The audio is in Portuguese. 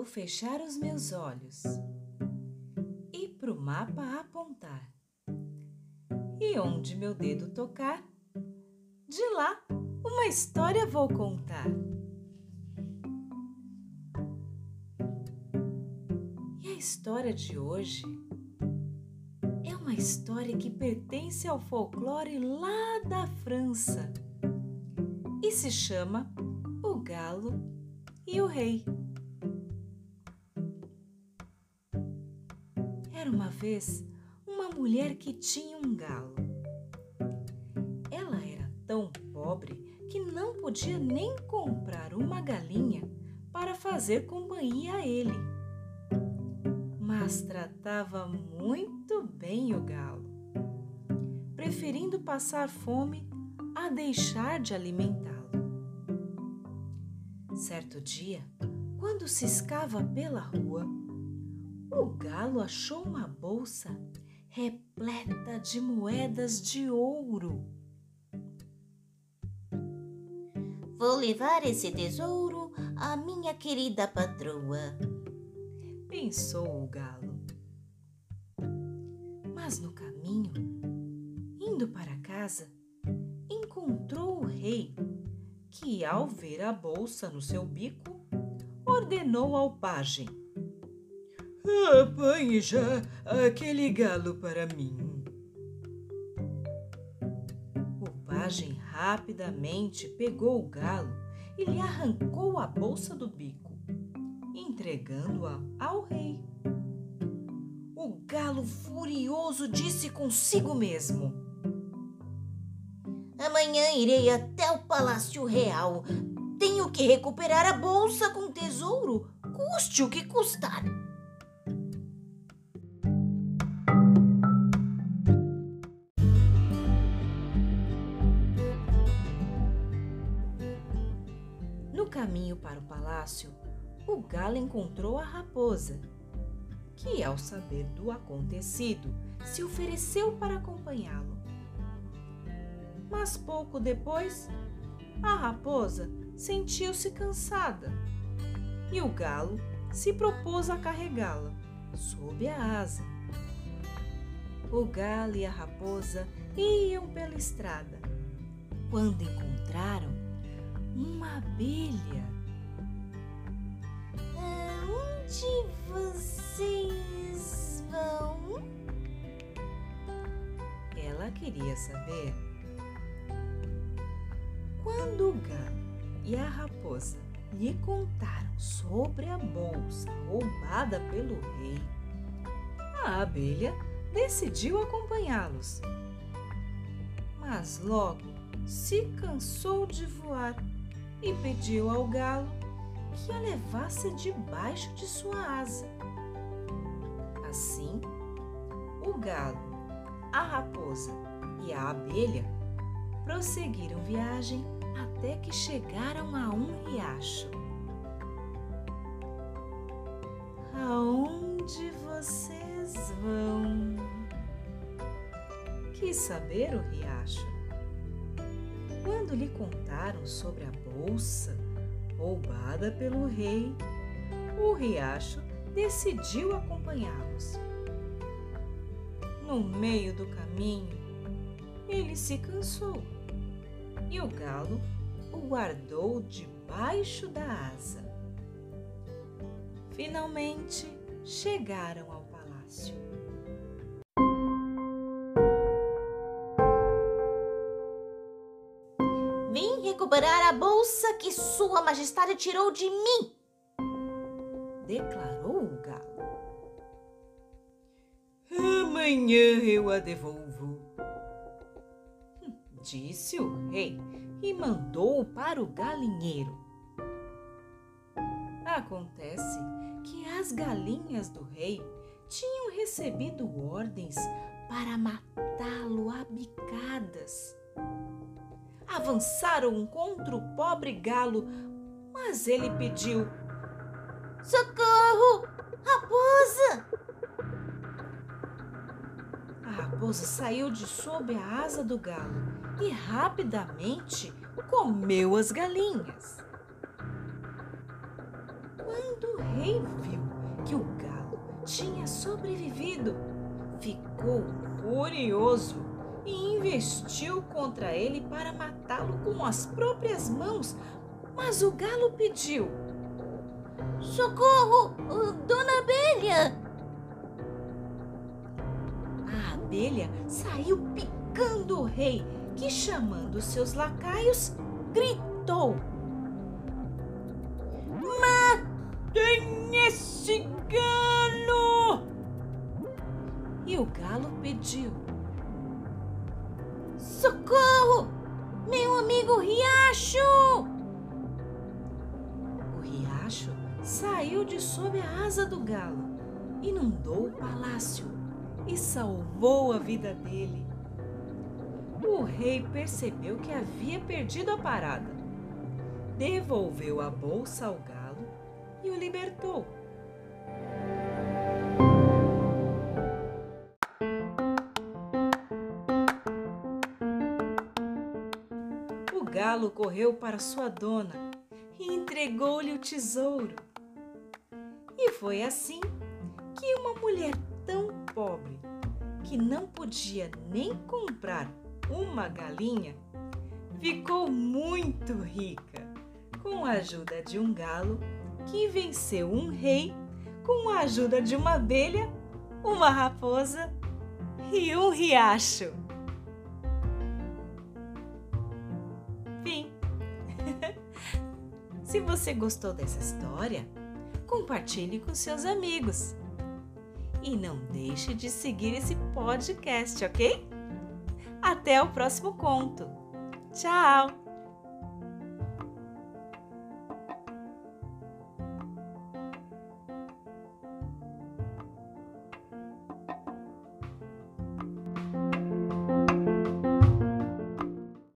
Vou fechar os meus olhos e pro mapa apontar. E onde meu dedo tocar, de lá uma história vou contar. E a história de hoje é uma história que pertence ao folclore lá da França e se chama O Galo e o Rei. Era uma vez uma mulher que tinha um galo. Ela era tão pobre que não podia nem comprar uma galinha para fazer companhia a ele. Mas tratava muito bem o galo, preferindo passar fome a deixar de alimentá-lo. Certo dia, quando ciscava pela rua, o galo achou uma bolsa repleta de moedas de ouro. Vou levar esse tesouro à minha querida patroa, pensou o galo. Mas no caminho, indo para casa, encontrou o rei, que, ao ver a bolsa no seu bico, ordenou ao pajem Apanhe já aquele galo para mim. O pajem rapidamente pegou o galo e lhe arrancou a bolsa do bico, entregando-a ao rei. O galo furioso disse consigo mesmo: Amanhã irei até o Palácio Real. Tenho que recuperar a bolsa com tesouro, custe o que custar. Caminho para o palácio, o galo encontrou a raposa, que, ao saber do acontecido, se ofereceu para acompanhá-lo. Mas pouco depois, a raposa sentiu-se cansada e o galo se propôs a carregá-la sob a asa. O galo e a raposa iam pela estrada quando encontraram uma abelha. Aonde vocês vão? Ela queria saber. Quando o galo e a raposa lhe contaram sobre a bolsa roubada pelo rei, a abelha decidiu acompanhá-los. Mas logo se cansou de voar e pediu ao galo que a levasse debaixo de sua asa. Assim, o galo, a raposa e a abelha prosseguiram viagem até que chegaram a um riacho. Aonde vocês vão? Quis saber o riacho. Quando lhe contaram sobre a bolsa roubada pelo rei, o riacho decidiu acompanhá-los. No meio do caminho, ele se cansou e o galo o guardou debaixo da asa. Finalmente chegaram ao palácio. Recuperar a bolsa que Sua Majestade tirou de mim, declarou o galo. Amanhã eu a devolvo, disse o rei e mandou para o galinheiro. Acontece que as galinhas do rei tinham recebido ordens para matá-lo a bicadas avançaram contra o pobre galo, mas ele pediu: Socorro! Raposa! A raposa saiu de sob a asa do galo e rapidamente comeu as galinhas. Quando o rei viu que o galo tinha sobrevivido, ficou furioso investiu contra ele para matá-lo com as próprias mãos. Mas o galo pediu: Socorro, dona Abelha! A abelha saiu picando o rei, que chamando seus lacaios, gritou: Matem esse galo! E o galo pediu: Socorro! Meu amigo Riacho! O riacho saiu de sob a asa do galo, inundou o palácio e salvou a vida dele. O rei percebeu que havia perdido a parada, devolveu a bolsa ao galo e o libertou. Galo correu para sua dona e entregou-lhe o tesouro. E foi assim que uma mulher tão pobre que não podia nem comprar uma galinha ficou muito rica com a ajuda de um galo que venceu um rei com a ajuda de uma abelha, uma raposa e um riacho. Se você gostou dessa história, compartilhe com seus amigos. E não deixe de seguir esse podcast, ok? Até o próximo conto. Tchau!